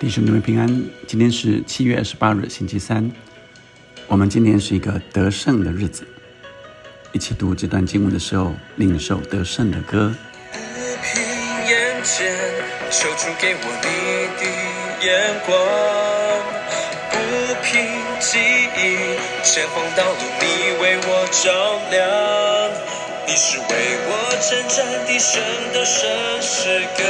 弟兄姊妹平安，今天是七月二十八日，星期三。我们今天是一个得胜的日子，一起读这段经文的时候，领受得胜的歌。不凭眼见，求主给我你的眼光；不凭记忆，前方道路你为我照亮。你是为我征战的神的神诗歌，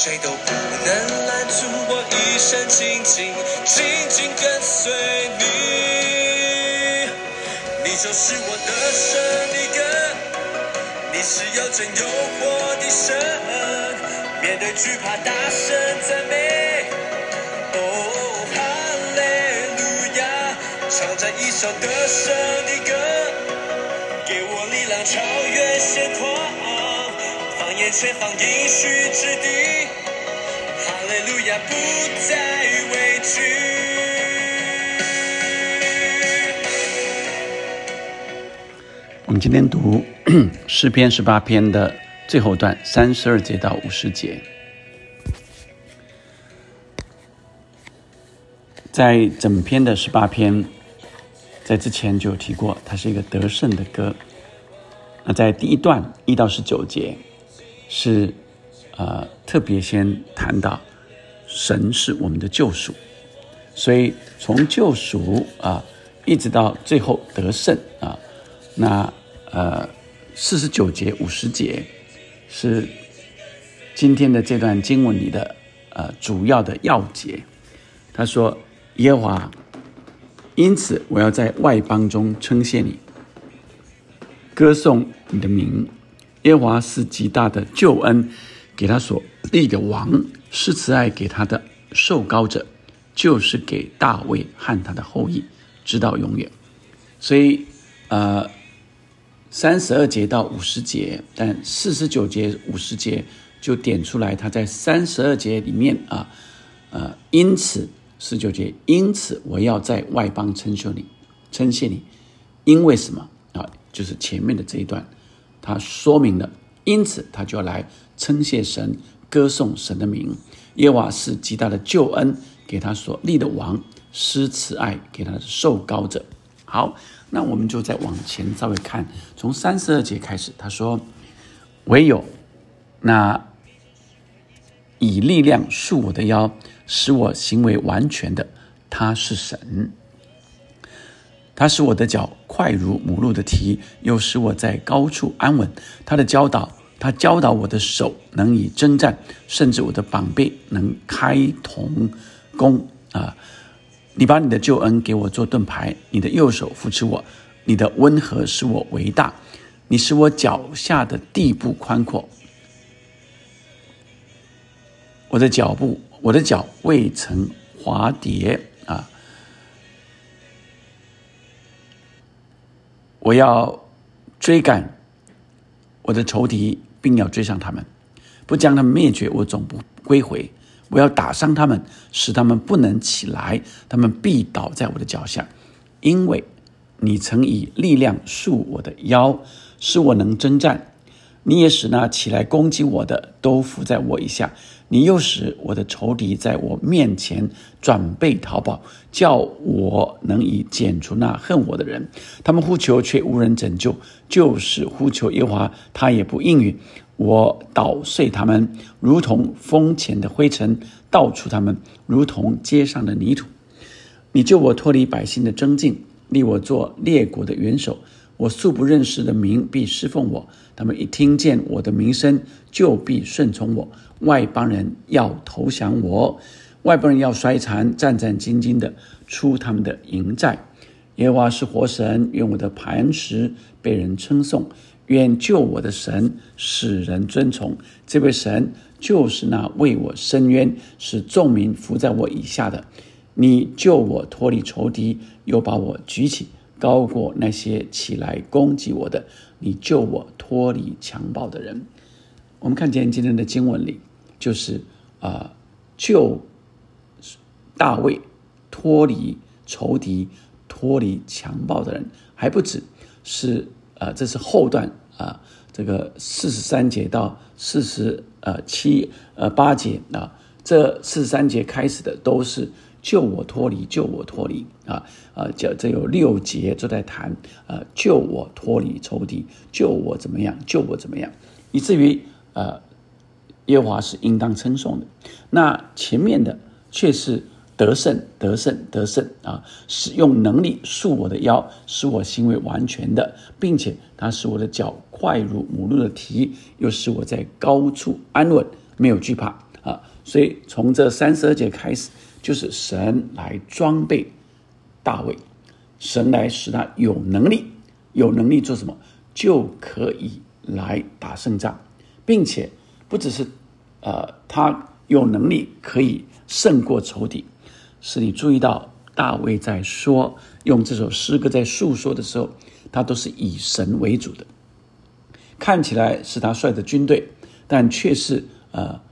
谁都不能拦阻我一生紧紧紧紧跟随你。你就是我的神的歌，你是有真有活的神，面对惧怕大声赞美。哦，哈利路亚，唱着一首得胜的歌，给我力量超越，放眼前方应许之地，哈利路亚不再畏惧。我们今天读 诗篇十八篇的最后段，三十二节到五十节。在整篇的十八篇，在之前就有提过，它是一个得胜的歌。那在第一段一到十九节，是呃特别先谈到神是我们的救赎，所以从救赎啊一直到最后得胜啊，那呃四十九节五十节是今天的这段经文里的呃主要的要节。他说：“耶和华，因此我要在外邦中称谢你，歌颂你的名。耶华是极大的救恩，给他所立的王是慈爱给他的受膏者，就是给大卫和他的后裔，直到永远。所以，呃，三十二节到五十节，但四十九节、五十节就点出来，他在三十二节里面啊，呃，因此十九节，因此我要在外邦称谢你，称谢你，因为什么啊？就是前面的这一段，他说明了，因此他就来称谢神，歌颂神的名。耶和华是极大的救恩，给他所立的王施慈爱给他的受膏者。好，那我们就再往前稍微看，从三十二节开始，他说：“唯有那以力量束我的腰，使我行为完全的，他是神。他使我的脚快如母鹿的蹄，又使我在高处安稳。他的教导，他教导我的手能以征战，甚至我的膀臂能开铜弓啊！你把你的救恩给我做盾牌，你的右手扶持我，你的温和使我为大，你使我脚下的地步宽阔。我的脚步，我的脚未曾滑跌我要追赶我的仇敌，并要追上他们，不将他们灭绝，我总不归回。我要打伤他们，使他们不能起来，他们必倒在我的脚下，因为你曾以力量束我的腰，使我能征战。你也使那起来攻击我的都伏在我以下，你又使我的仇敌在我面前转背逃跑，叫我能以剪除那恨我的人。他们呼求却无人拯救，就是呼求耶和华，他也不应允。我捣碎他们，如同风前的灰尘；倒出他们，如同街上的泥土。你救我脱离百姓的争竞，立我做列国的元首。我素不认识的民必侍奉我，他们一听见我的名声，就必顺从我。外邦人要投降我，外邦人要衰残，战战兢兢的出他们的营寨。耶和华是活神，愿我的磐石被人称颂，愿救我的神使人尊崇。这位神就是那为我伸冤，使众民服在我以下的。你救我脱离仇敌，又把我举起。高过那些起来攻击我的，你救我脱离强暴的人。我们看见今天的经文里，就是啊，救大卫脱离仇敌、脱离强暴的人，还不止是呃，这是后段啊，这个四十三节到四十呃七呃八节啊，这四十三节开始的都是救我脱离，救我脱离啊啊，这这有六节都在谈啊，救我脱离仇敌，救我怎么样，救我怎么样，以至于呃，耶华是应当称颂的。那前面的却是。得胜，得胜，得胜啊！使用能力束我的腰，使我行为完全的，并且他使我的脚快如母鹿的蹄，又使我在高处安稳，没有惧怕啊！所以从这三十二节开始，就是神来装备大卫，神来使他有能力，有能力做什么，就可以来打胜仗，并且不只是呃，他有能力可以胜过仇敌。是你注意到大卫在说用这首诗歌在诉说的时候，他都是以神为主的。看起来是他率的军队，但却是呃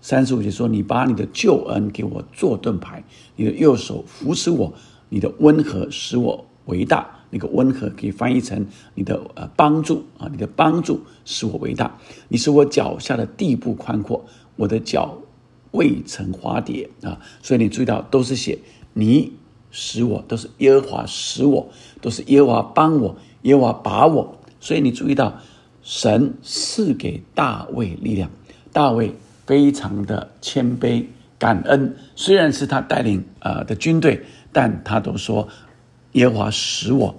三十五节说：“你把你的救恩给我做盾牌，你的右手扶持我，你的温和使我为大。那个温和可以翻译成你的呃帮助啊，你的帮助使我为大。你使我脚下的地步宽阔，我的脚。”未曾滑跌啊，所以你注意到都是写你使我，都是耶和华使我，都是耶和华帮我，耶和华把我。所以你注意到神赐给大卫力量，大卫非常的谦卑感恩。虽然是他带领呃的军队，但他都说耶和华使我，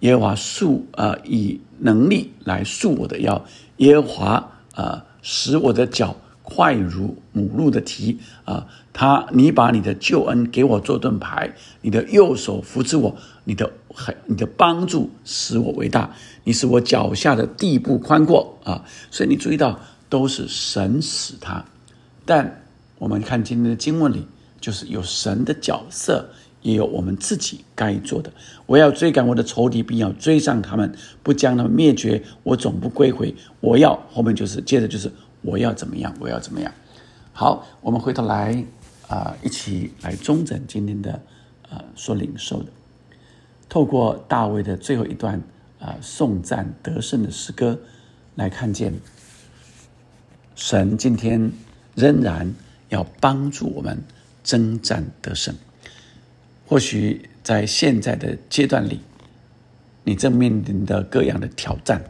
耶和华束呃以能力来束我的腰，耶和华呃使我的脚。快如母鹿的蹄啊！他，你把你的救恩给我做盾牌，你的右手扶持我，你的很，你的帮助使我伟大，你使我脚下的地步宽阔啊！所以你注意到，都是神使他。但我们看今天的经文里，就是有神的角色，也有我们自己该做的。我要追赶我的仇敌，并要追上他们，不将他们灭绝。我总不归回。我要后面就是接着就是。我要怎么样？我要怎么样？好，我们回头来啊，一起来中整今天的呃所领受的，透过大卫的最后一段啊颂赞得胜的诗歌，来看见神今天仍然要帮助我们征战得胜。或许在现在的阶段里，你正面临的各样的挑战。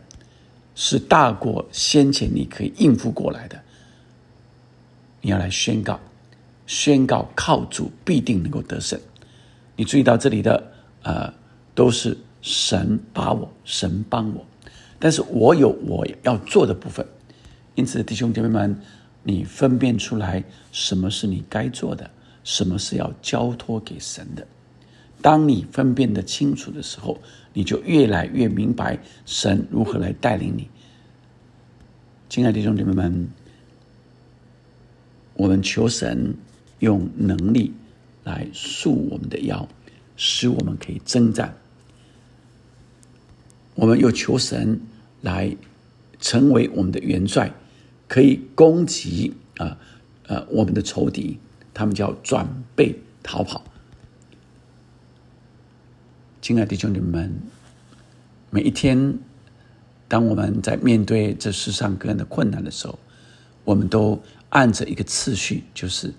是大过先前你可以应付过来的。你要来宣告，宣告靠主必定能够得胜。你注意到这里的呃，都是神把我，神帮我，但是我有我要做的部分。因此，弟兄姐妹们，你分辨出来什么是你该做的，什么是要交托给神的。当你分辨得清楚的时候，你就越来越明白神如何来带领你。亲爱的弟兄姐妹们，我们求神用能力来束我们的腰，使我们可以征战。我们又求神来成为我们的元帅，可以攻击啊呃我们的仇敌，他们叫转背逃跑。亲爱的弟兄姊妹们，每一天，当我们在面对这世上各样的困难的时候，我们都按着一个次序，就是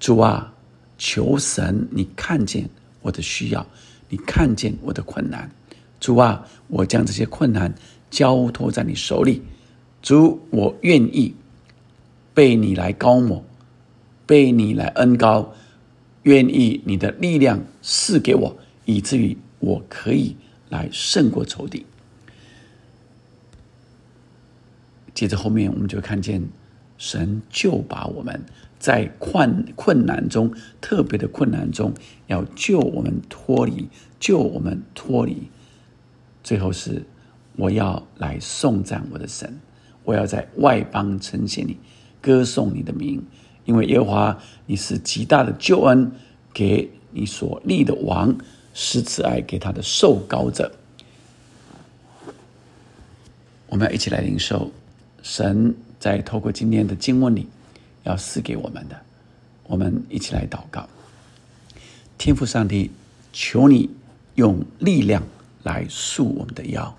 主啊，求神，你看见我的需要，你看见我的困难，主啊，我将这些困难交托在你手里，主，我愿意被你来高抹，被你来恩高，愿意你的力量赐给我。以至于我可以来胜过仇敌。接着后面我们就看见神就把我们在困困难中，特别的困难中，要救我们脱离，救我们脱离。最后是我要来颂赞我的神，我要在外邦呈现你，歌颂你的名，因为耶和华你是极大的救恩给你所立的王。施慈爱给他的受膏者，我们要一起来领受神在透过今天的经文里要赐给我们的。我们一起来祷告：天父上帝，求你用力量来束我们的腰，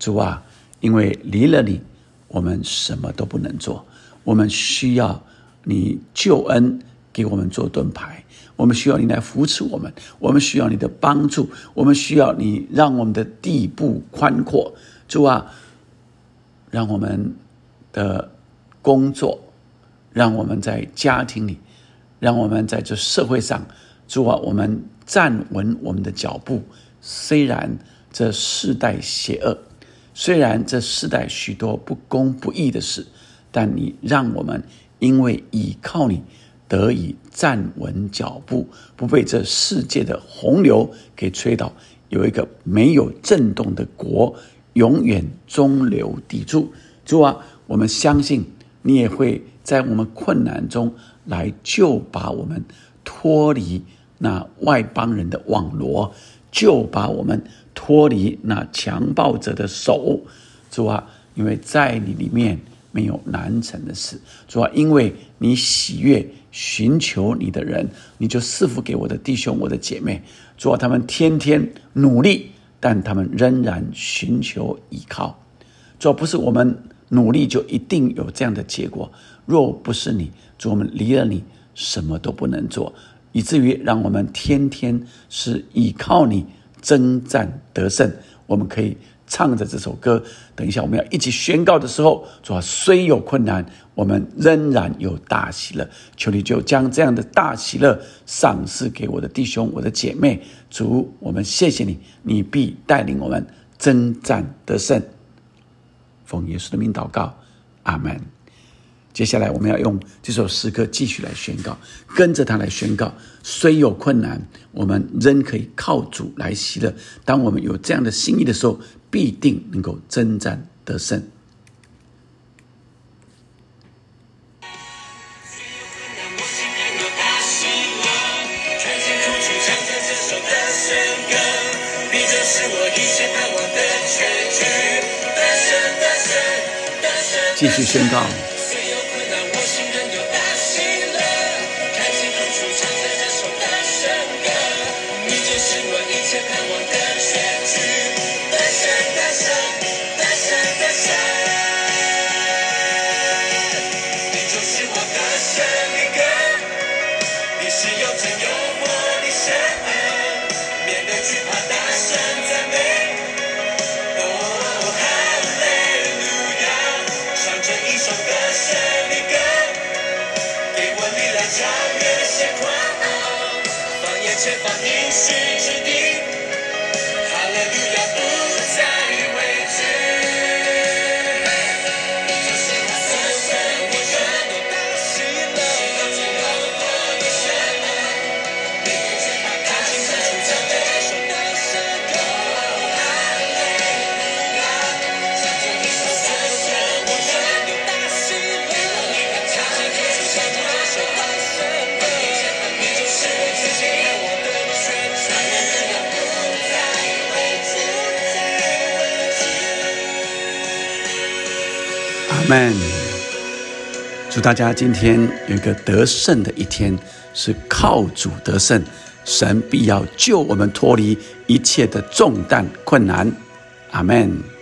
主啊，因为离了你，我们什么都不能做。我们需要你救恩给我们做盾牌，我们需要你来扶持我们，我们需要你的帮助，我们需要你让我们的地步宽阔。主啊，让我们的工作，让我们在家庭里，让我们在这社会上，主啊，我们站稳我们的脚步。虽然这世代邪恶，虽然这世代许多不公不义的事，但你让我们因为倚靠你，得以站稳脚步，不被这世界的洪流给吹倒，有一个没有震动的国，永远中流砥柱。主啊，我们相信你也会在我们困难中来救把我们脱离那外邦人的网罗。就把我们脱离那强暴者的手，主啊，因为在你里面没有难成的事，主啊，因为你喜悦寻求你的人，你就赐福给我的弟兄、我的姐妹，主啊，他们天天努力，但他们仍然寻求依靠。主啊，不是我们努力就一定有这样的结果，若不是你，主，我们离了你，什么都不能做。以至于让我们天天是依靠你征战得胜。我们可以唱着这首歌。等一下，我们要一起宣告的时候，说虽有困难，我们仍然有大喜乐。求你就将这样的大喜乐赏赐给我的弟兄、我的姐妹。主，我们谢谢你，你必带领我们征战得胜。奉耶稣的名祷告，阿门。接下来，我们要用这首诗歌继续来宣告，跟着他来宣告。虽有困难，我们仍可以靠主来喜乐。当我们有这样的心意的时候，必定能够征战得胜。继续宣告。神你就是我的你是的神惧怕大声美哈利路亚唱着一首歌歌给我力量超越放眼前方应许之地哈利路亚 MAN，，祝大家今天有一个得胜的一天，是靠主得胜，神必要救我们脱离一切的重担困难。阿门。